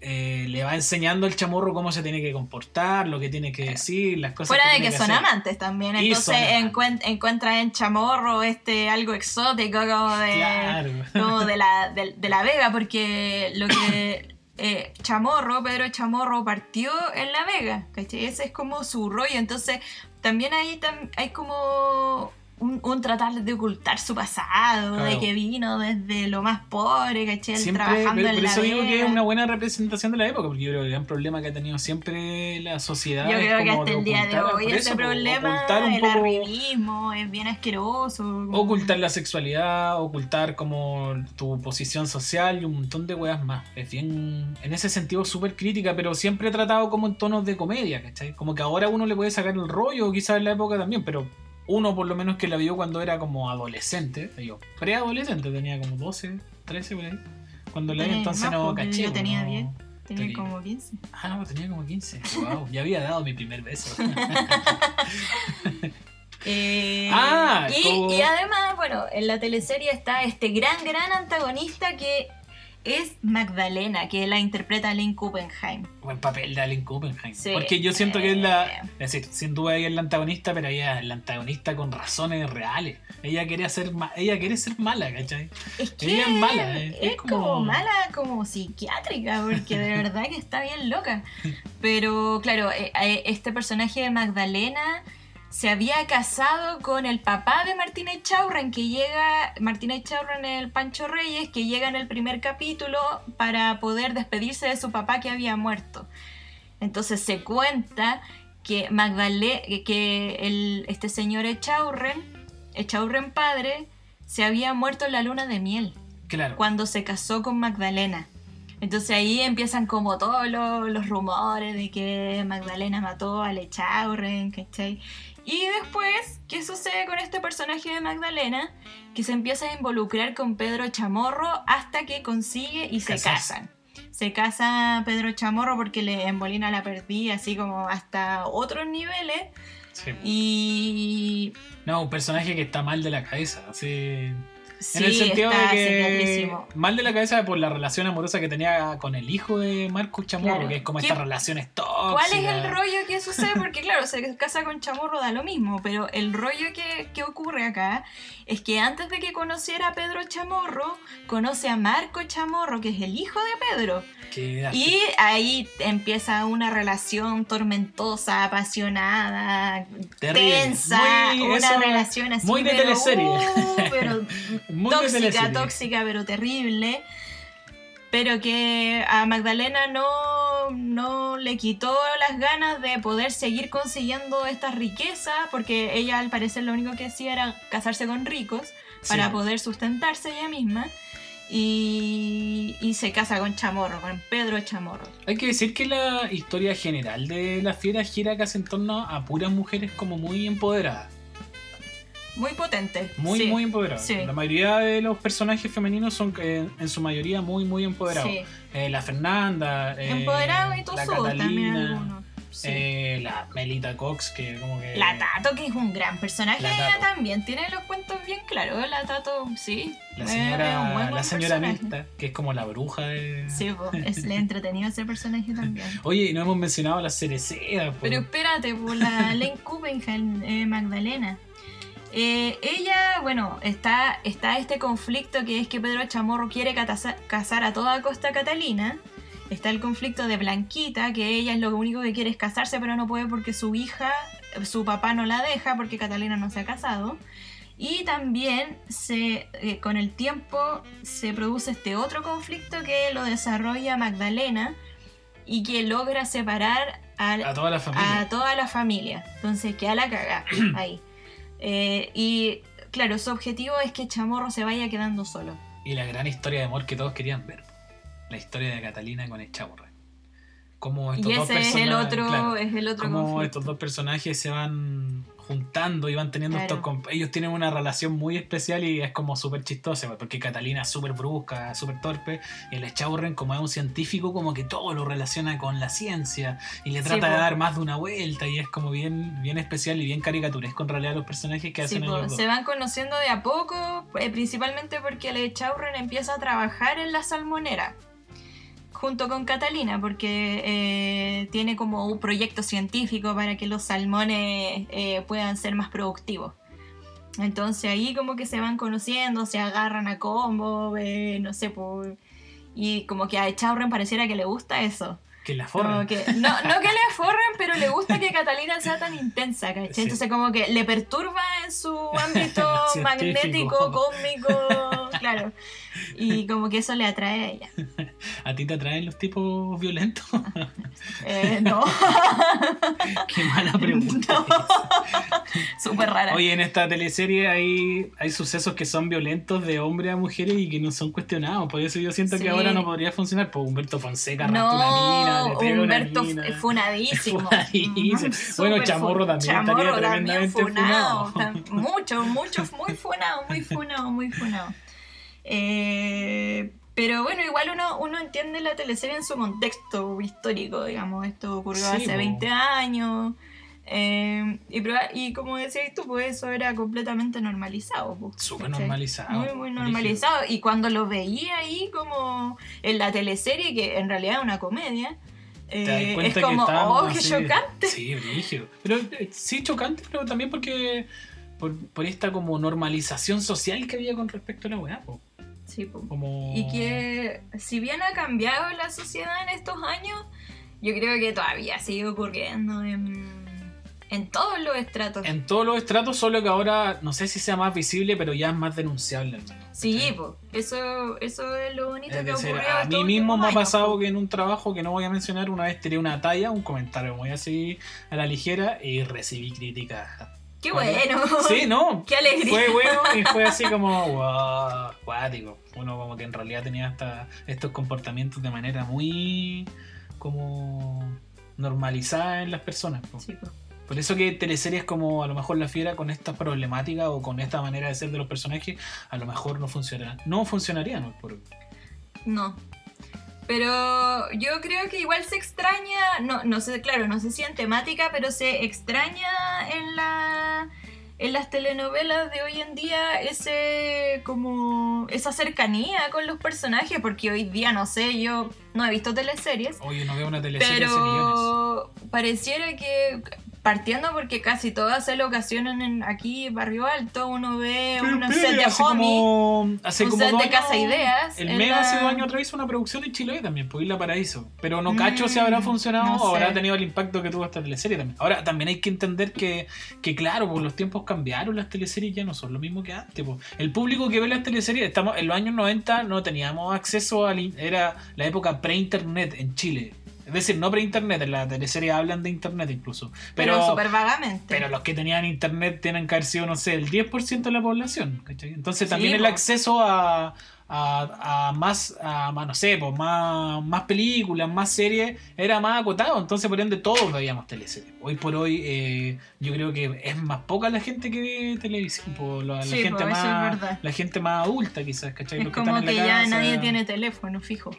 eh, le va enseñando al chamorro cómo se tiene que comportar, lo que tiene que decir, las cosas Fuera de tiene que son hacer. amantes también, Y entonces son amantes. encuen- encuentra en Chamorro este algo exótico como de, Claro. como de, la, de, de la Vega, porque lo que <coughs> eh, Chamorro, Pedro Chamorro partió en La Vega, ¿cachai? Ese es como su rollo, entonces también ahí hay como un, un tratar de ocultar su pasado, de que vino desde lo más pobre, ¿cachai? Siempre, Trabajando por, en por la eso digo que es una buena representación de la época, porque yo creo que el gran problema que ha tenido siempre la sociedad Yo es creo que como hasta el día de hoy ese eso, problema, un el poco arribismo, es bien asqueroso. como- ocultar la sexualidad, ocultar como tu posición social y un montón de weas más. Es bien, en ese sentido, súper crítica, pero siempre tratado como en tonos de comedia, ¿cachai? Como que ahora uno le puede sacar el rollo, quizás en la época también, pero uno por lo menos que la vio cuando era como adolescente, yo, preadolescente, tenía como 12, 13 por ahí. Cuando la vi entonces más, no porque caché. yo pues, tenía no- 10, tenía tenía- como 15. Ah, no, tenía como 15. Wow, ya había dado mi primer beso. <laughs> <laughs> Eh, Ah, y, como- y además, bueno, en la teleserie está este gran, gran antagonista que es Magdalena, que la interpreta Lynn Kuppenheim. Buen papel de Allen Kuppenheim. Sí. Porque yo siento que es la. Eh. Es decir, sin duda ella es la antagonista, pero ella es la antagonista con razones reales. Ella quería ser ma- ella quiere ser mala, ¿cachai? Es que Ella es mala, eh, es, es como... como- mala, como psiquiátrica, porque de <laughs> verdad que está bien loca. Pero claro, eh, eh, este personaje de Magdalena se había casado con el papá de Martina Echaurren, que llega, Martina Echaurren el Pancho Reyes, que llega en el primer capítulo para poder despedirse de su papá que había muerto. Entonces se cuenta que Magdalena, que el, este señor Echaurren, Echaurren padre, se había muerto en la luna de miel Claro. cuando se casó con Magdalena. Entonces ahí empiezan como todos los, los rumores de que Magdalena mató a Lechaurren, ¿cachai? Y después, ¿qué sucede con este personaje de Magdalena? Que se empieza a involucrar con Pedro Chamorro hasta que consigue y se casan. Se casa Pedro Chamorro porque le embolina la perdí así como hasta otros niveles. Sí. Y No, un personaje que está mal de la cabeza. Así. Sí, en el sentido de que. Mal de la cabeza por la relación amorosa que tenía con el hijo de Marcus Chamorro, Claro. que es como ¿Qué- estas relaciones tóxicas. ¿Cuál es el rollo que sucede? Porque claro, se casa con Chamorro da lo mismo, pero el rollo que, que ocurre acá es que antes de que conociera a Pedro Chamorro, conoce a Marco Chamorro, que es el hijo de Pedro. Que- Y ahí empieza una relación tormentosa, apasionada, Terrible. tensa, Muy- una relación así. muy de pero, teleserie. uh, pero <laughs> Muy tóxica, tóxica, pero terrible. Pero que a Magdalena no, no le quitó las ganas de poder seguir consiguiendo estas riquezas, porque ella al parecer lo único que hacía era casarse con ricos para Sí. poder sustentarse ella misma. Y, y se casa con Chamorro, con Pedro Chamorro. Hay que decir que la historia general de la fiera gira casi en torno a puras mujeres como muy empoderadas. Muy potente. Muy, sí. muy empoderadas. Sí. La mayoría de los personajes femeninos son eh, en su mayoría muy, muy empoderados. Sí. Eh, la Fernanda, eh, Empoderado y la tosudo también Catalina, eh, la Melita Cox, que como que... La Tato, que es un gran personaje, La ella también tiene los cuentos bien claros. La Tato, sí. La es- señora, un buen, buen la señora que es como la bruja de... Sí, po, <laughs> es le entretenido ese personaje también. <laughs> Oye, y no hemos mencionado a la Cereceda. Pero espérate, por la <laughs> Lane Kuppenheim, eh, Magdalena. Eh, ella, bueno, está, está este conflicto que es que Pedro Chamorro quiere casar a toda costa a Catalina. Está el conflicto de Blanquita, que ella es lo único que quiere es casarse, pero no puede porque su hija, su papá no la deja porque Catalina no se ha casado. Y también se, eh, con el tiempo se produce este otro conflicto que lo desarrolla Magdalena y que logra separar al, A toda la familia. a toda la familia. Entonces queda la caga ahí. Eh, y claro, su objetivo es que Chamorro se vaya quedando solo. Y la gran historia de amor que todos querían ver. La historia de Catalina con Echaurra. Cómo estos Y dos ese es el otro, claro, es el otro cómo conflicto. estos dos personajes se van juntando y van teniendo Claro. estos... Ellos tienen una relación muy especial y es como súper chistosa, porque Catalina es súper brusca, súper torpe, y el Echaurren como es un científico como que todo lo relaciona con la ciencia y le Sí, trata de po. dar más de una vuelta y es como bien, bien especial y bien caricaturesco en realidad los personajes que Sí, hacen po, ellos dos. se van conociendo de a poco, eh, principalmente porque el Chaurren empieza a trabajar en la salmonera junto con Catalina, porque eh, tiene como un proyecto científico para que los salmones eh, puedan ser más productivos. Entonces ahí como que se van conociendo, se agarran a combo, eh, no sé, y como que a Chaurren pareciera que le gusta eso. Que la que, no, no que le forren, pero le gusta que Catalina sea tan intensa, ¿cachai? Sí. Entonces como que le perturba en su <laughs> ámbito magnético, cósmico, claro. Y como que eso le atrae a ella. <laughs> ¿A ti te atraen los tipos violentos? <laughs> Eh, no, <laughs> Qué mala pregunta. súper rara. Oye, en esta teleserie hay, hay sucesos que son violentos de hombres a mujeres y que no son cuestionados. Por eso yo siento Sí. que ahora no podría funcionar. Pues Humberto Fonseca arrastra una mina, le no, una Humberto mina. f- funadísimo. Funadísimo. Mm, Bueno, Chamorro también estaría Chamorro también tremendamente funado. funado. Mucho, mucho, muy funado, muy funado, muy funado. Eh, pero bueno, igual uno, uno entiende la teleserie en su contexto histórico, digamos. Esto ocurrió Sí, hace po. 20 años. eh, y, como decías tú, pues eso era completamente normalizado. pues, Súper normalizado. Muy, muy normalizado. Y cuando lo veía ahí como en la teleserie, que en realidad es una comedia, eh, es que como, estábamos oh, qué así- chocante. Sí, brígido. Pero eh, sí, chocante, pero también porque. Por, por esta como normalización social que había con respecto a la weá. Po. Sí, po. Como... Y que si bien ha cambiado la sociedad en estos años, yo creo que todavía sigue ocurriendo en, en todos los estratos. En todos los estratos, solo que ahora no sé si sea más visible, pero ya es más denunciable. Sí, ¿Cachai? po. Eso, eso es lo bonito Es que decir, ocurrió a mí mismo me ha pasado po. que en un trabajo que no voy a mencionar, una vez tiré una talla, un comentario muy así a la ligera y recibí críticas. ¡Qué bueno! Sí, no. ¡Qué alegría! Fue bueno y fue <laughs> así como, wow, cuático. Uno como que en realidad tenía hasta estos comportamientos de manera muy como normalizada en las personas. po. Sí, po. Por eso que teleseries como a lo mejor La Fiera con esta problemática o con esta manera de ser de los personajes, a lo mejor no funcionará. No funcionarían por. No. Pero yo creo que igual se extraña, no, no sé, claro, no sé si en temática, pero se extraña en la en las telenovelas de hoy en día ese como esa cercanía con los personajes, porque hoy día no sé, yo no he visto teleseries, Oye, no veo una teleserie hace millones. pero pareciera que partiendo porque casi todas se locacionan en aquí Barrio Alto, uno ve Pero un espere, set de hace homie, como, hace un como set de Casa Ideas. El Mega hace la- dos años atrás hizo una producción en Chile también, por Isla Paraíso. Pero no cacho si habrá Mm, funcionado no o habrá tenido el impacto que tuvo esta teleserie también. Ahora, también hay que entender que, que claro, pues los tiempos cambiaron, las teleseries ya no son lo mismo que antes. pues. El público que ve las teleseries, estamos en los años 90 no teníamos acceso a... Era la época pre-internet en Chile. Es decir, no pre-internet, en la teleserie hablan de internet incluso. pero, Pero, súper vagamente. pero los que tenían internet tienen que haber sido, no sé, el 10% de la población. ¿cachai? Entonces también Sí, el po. acceso a, a, a más, a, más, no sé, pues más, más películas, más series, era más acotado. Entonces por ende todos veíamos teleseries. Hoy por hoy eh, yo creo que es más poca la gente que ve televisión. la, gente po, más, la gente más adulta quizás, ¿cachai? Es Los como están que en la ya casa. nadie tiene teléfono fijo.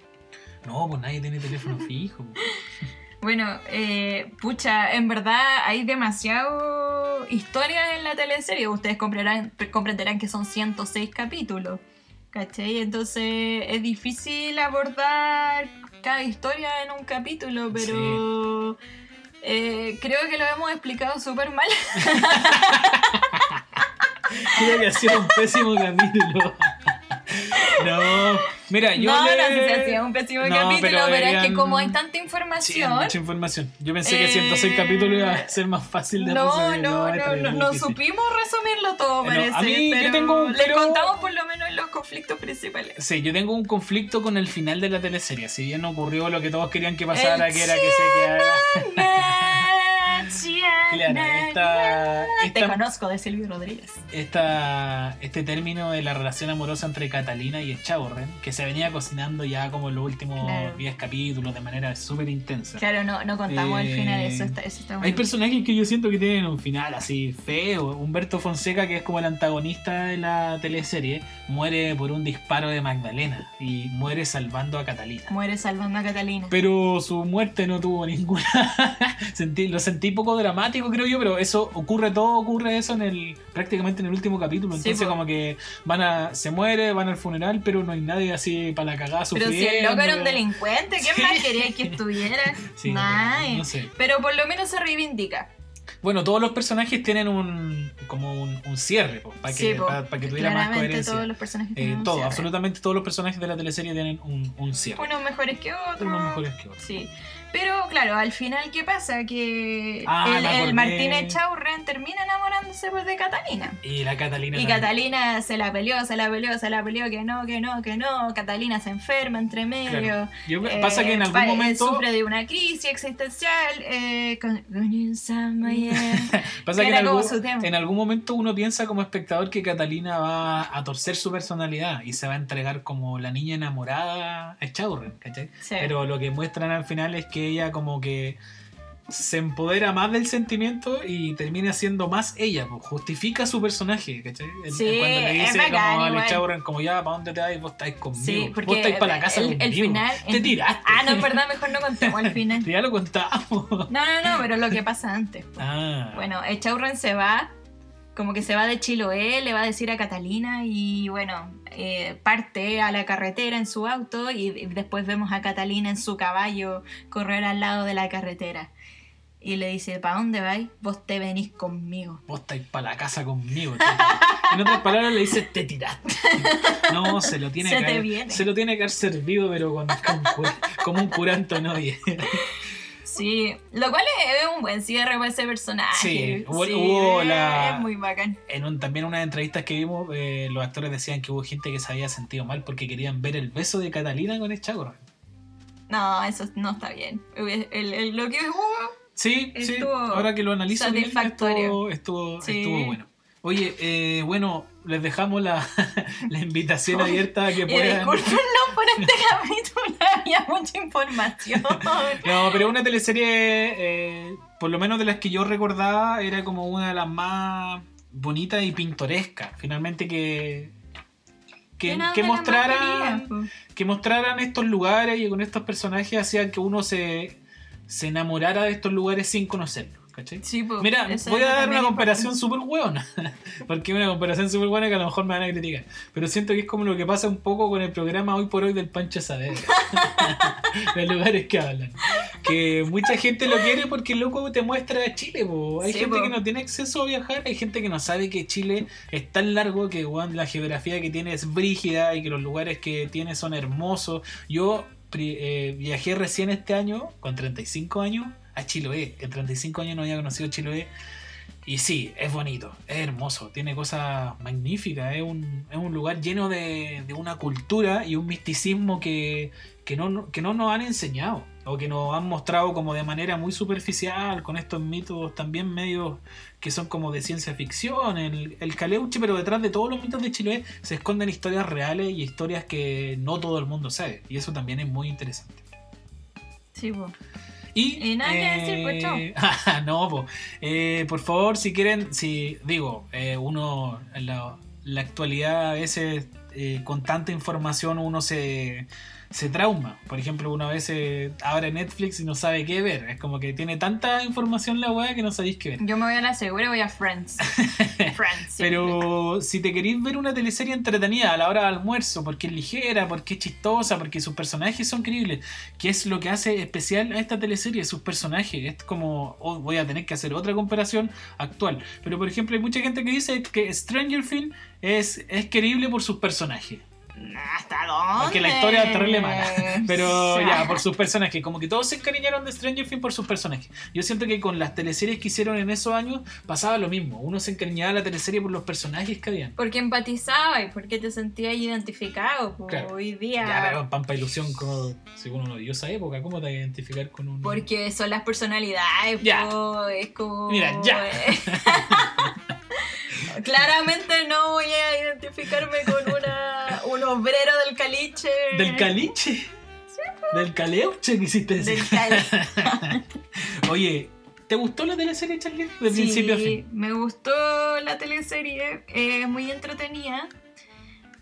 No, pues nadie tiene teléfono <laughs> fijo. Bueno, eh, pucha, en verdad hay demasiado historias en la teleserie. Ustedes comprenderán, comprenderán que son 106 capítulos. ¿Cachai? Entonces es difícil abordar cada historia en un capítulo, pero eh, creo que lo hemos explicado súper mal. <laughs> Creo que ha sido un pésimo capítulo. <laughs> No, mira, yo no, le- no si ha sido un pésimo No, capítulo, pero pero, es que como hay tanta Sí, información, mucha información. Yo pensé que Eh, 106 capítulos iba a ser más fácil de No, resumir. no, no, no, no supimos resumirlo todo, Eh, no, parece. a mí yo pero tengo un pero- contamos por lo menos los conflictos principales. Sí, yo tengo un conflicto con el final de la teleserie. Si bien no ocurrió lo que todos querían que pasara, El que era que se quedara. Claro, Te esta, esta, conozco de Silvio Rodríguez. esta- este término de la relación amorosa entre Catalina y Echaborren, que se venía cocinando ya como en los últimos Claro. 10 capítulos de manera súper intensa. Claro, no, no contamos el Eh, final, eso está, eso está Hay bueno. personajes que yo siento que tienen un final así feo. Humberto Fonseca, que es como el antagonista de la teleserie, muere por un disparo de Magdalena y muere salvando a Catalina. Muere salvando a Catalina. Pero su muerte no tuvo ninguna. <laughs> Sentí- lo sentí poco dramático, creo yo, pero eso ocurre, todo ocurre eso en el. prácticamente en el último capítulo. Sí, Entonces, po. como que van a. se muere, van al funeral, pero no hay nadie así para la cagada Pero si el loco era un delincuente, ¿qué Sí. más quería que estuviera? <laughs> Sí, Nay. no sé. Pero por lo menos se reivindica. Bueno, todos los personajes tienen un como un, un cierre, para que, Sí, pa- pa que tuviera más coherencia. todos los personajes Eh, todo, cierre. absolutamente todos los personajes de la teleserie tienen un, un cierre. Unos mejores que otros. Unos mejores que otros. Sí. Pero claro, al final, ¿qué pasa? Que Ah, el, el acordé. Martín Echaurren termina enamorándose pues, de Catalina. Y la Catalina. Y también. Catalina se la peleó, se la peleó, se la peleó, que no, que no, que no. Catalina se enferma entre medio. Claro. Eh, pasa que en algún pa- eh, momento. Sufre de una crisis existencial. Eh, con. <laughs> Pasa que que en algún, en algún momento uno piensa como espectador que Catalina va a torcer su personalidad y se va a entregar como la niña enamorada a Chaurren, ¿cachai? Sí. Pero lo que muestran al final es que ella como que se empodera más del sentimiento y termina siendo más ella, pues, justifica su personaje, ¿cachai? En- Sí, Cuando le dice bacán como igual. Como ya, ¿para dónde te vas? Vos estáis conmigo. Sí, porque Vos estáis para la casa el, conmigo. el final. Te tiraste. Ah, no, en verdad, mejor no contemos el final. <laughs> Ya lo contamos. No, no, no, pero lo que pasa antes. Ah. Bueno, Echaurren se va, como que se va de Chiloé, le va a decir a Catalina y bueno, eh, parte a la carretera en su auto y, después vemos a Catalina en su caballo correr al lado de la carretera. Y le dice, ¿para dónde vais? Vos te venís conmigo. Vos estáis para la casa conmigo. En otras palabras le dices, te tiraste. No, se lo tiene Se que haber, se lo tiene que haber servido, pero con, con cu- como un curanto no oye. Sí, lo cual es, un buen cierre para ese personaje. Sí, hubo- la- es muy bacán. En un, también unas entrevistas que vimos, eh, los actores decían que hubo gente que se había sentido mal porque querían ver el beso de Catalina con Echaurren. No, eso no está bien. El- el- lo que hubo Sí, sí, ahora que lo analizo bien, estuvo, estuvo, Sí. estuvo bueno. Oye, eh, bueno, les dejamos la, <laughs> la invitación abierta a que puedan... discúlpenos por <laughs> este capítulo, había mucha información. No, pero una teleserie, eh, por lo menos de las que yo recordaba, era como una de las más bonitas y pintorescas. Finalmente que, que, que mostraran, que mostraran estos lugares y con estos personajes hacían que uno se, se enamorara de estos lugares sin conocerlos. ¿Cachai? Sí, po, Mira, voy a dar <laughs> una comparación súper hueona. Porque una comparación súper buena que a lo mejor me van a criticar. Pero siento que es como lo que pasa un poco con el programa hoy por hoy del Pancho Saavedra. <laughs> Los lugares que hablan. Que mucha gente lo quiere porque el loco te muestra Chile. po. Hay Sí, gente po. que no tiene acceso a viajar. Hay gente que no sabe que Chile es tan largo que la geografía que tiene es brígida y que los lugares que tiene son hermosos. Yo eh, viajé recién este año, con 35 años, a Chiloé. En 35 años no había conocido Chiloé. Y sí, es bonito, es hermoso, tiene cosas magníficas, es un, es un lugar lleno de, de una cultura y un misticismo que, que, no, que no nos han enseñado o que nos han mostrado como de manera muy superficial con estos mitos también medios que son como de ciencia ficción, el, el caleuche, pero detrás de todos los mitos de Chiloé se esconden historias reales y historias que no todo el mundo sabe y eso también es muy interesante. Sí, po. Y, Y nada que decir, pues, chao. ah, <laughs> no. Eh, por favor, si quieren, si digo, eh, uno en la, la actualidad a veces eh, con tanta información uno se, se trauma. Por ejemplo, una vez abre Netflix y no sabe qué ver. Es como que tiene tanta información la weá que no sabéis qué ver. Yo me voy a la segura y voy a Friends. <laughs> Friends. Pero si te queréis ver una teleserie entretenida a la hora de almuerzo, porque es ligera, porque es chistosa, porque sus personajes son creíbles, ¿qué es lo que hace especial a esta teleserie? Sus personajes. Es como, oh, voy a tener que hacer otra comparación actual. Pero por ejemplo, hay mucha gente que dice que Stranger Things es, es querible por sus personajes. ¿Hasta dónde? Porque la historia es terrible mala. <laughs> Pero ya, por sus personajes. Como que todos se encariñaron de Stranger Things por sus personajes. Yo siento que con las teleseries que hicieron en esos años pasaba lo mismo. Uno se encariñaba de la teleserie por los personajes que habían. Porque empatizaba y porque te sentías identificado. Claro. Hoy día. Ya, pero Pampa Ilusión, como, según uno dio esa época, ¿cómo te identificar con un. Porque son las personalidades, Ya. po, es como... Mira, ya. <laughs> <laughs> Claramente no voy a identificarme con una, un obrero del caliche. Del caliche. Del caleuche que hiciste decir. Del caliche. <laughs> Oye, ¿te gustó la teleserie, Charlie? De Sí, principio a fin. me gustó la teleserie, es muy entretenida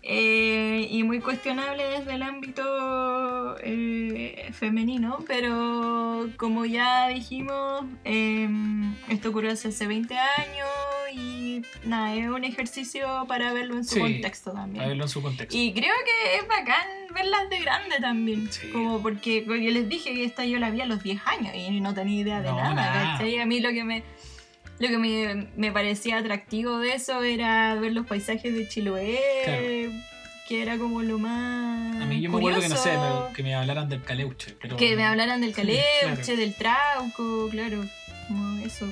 eh, y muy cuestionable desde el ámbito eh, femenino, pero como ya dijimos, eh, esto ocurrió hace 20 años y nada, es un ejercicio para verlo en su Sí, contexto también. verlo en su contexto. Y creo que es bacán verlas de grande también. Sí. Como porque yo les dije que esta yo la vi a los 10 años y no tenía idea de No, nada. nada. ¿cachai? A mí lo que me. Lo que me, me parecía atractivo de eso era ver los paisajes de Chiloé, Claro. que era como lo más. A mí yo me acuerdo que no sé, me- que me hablaran del caleuche. Pero... Que me hablaran del caleuche, Claro. del trauco, claro. Como eso.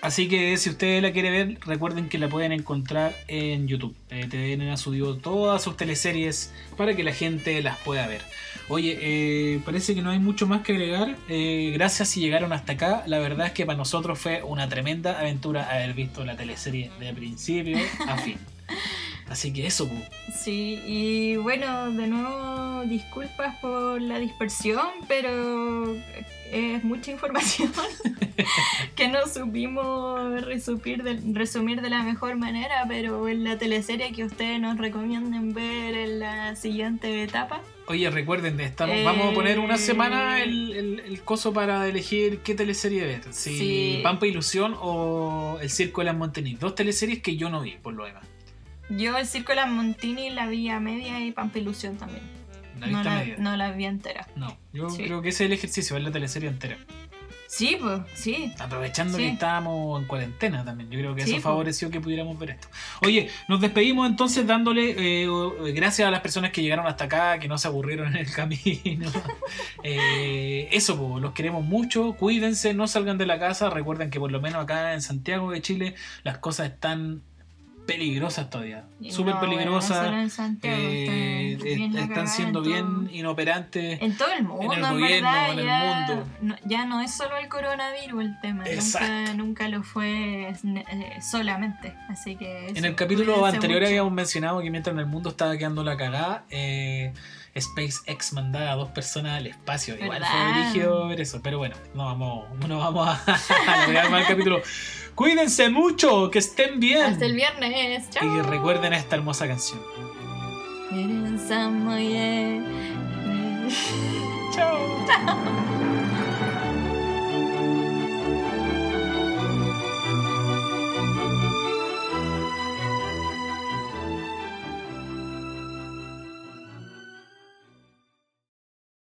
Así que si usted la quiere ver, recuerden que la pueden encontrar en YouTube. Eh, TVN ha subido todas sus teleseries para que la gente las pueda ver. Oye, eh, parece que no hay mucho más que agregar. Eh, gracias si llegaron hasta acá. La verdad es que para nosotros fue una tremenda aventura haber visto la teleserie de principio a fin. <laughs> Así que eso. Sí, y bueno, de nuevo, disculpas por la dispersión, pero es mucha información <laughs> que no supimos resumir de, resumir de la mejor manera, pero en la teleserie que ustedes nos recomienden ver en la siguiente etapa. Oye, recuerden, estamos, Eh, vamos a poner una semana el, el- el coso para elegir qué teleserie ver. Si Sí. Pampa Ilusión o El Circo de las Montenis. Dos teleseries que yo no vi, por lo demás. Yo el Circo de las Montini la vi a media y Pampa Ilusión también. La No la, media. no la vi entera. No, yo Sí. creo que ese es el ejercicio, ver la teleserie entera. Sí, pues, sí. Aprovechando Sí. que estábamos en cuarentena también. Yo creo que Sí, eso favoreció que pudiéramos ver esto. Oye, nos despedimos entonces dándole eh, gracias a las personas que llegaron hasta acá, que no se aburrieron en el <laughs> camino. Eh, eso, po, los queremos mucho. Cuídense, no salgan de la casa. Recuerden que por lo menos acá en Santiago de Chile las cosas están peligrosas todavía. Súper no, peligrosas. solo en Santiago, eh, bien la están cagada siendo todo. bien inoperantes. En todo el mundo, el gobierno, verdad, en el ya, mundo. No, ya no es solo el coronavirus el tema, nunca, nunca lo fue eh, solamente. Así que En el capítulo anterior mucho. habíamos mencionado que mientras en el mundo estaba quedando la cagada, eh, SpaceX mandaba a dos personas al espacio. Igual fue dirigido ver eso, pero bueno, no vamos, <laughs> no vamos a <laughs> alargar más el capítulo. Cuídense mucho, que estén bien. Hasta el viernes, chao. y recuerden esta hermosa canción. Yeah. Chao. <laughs>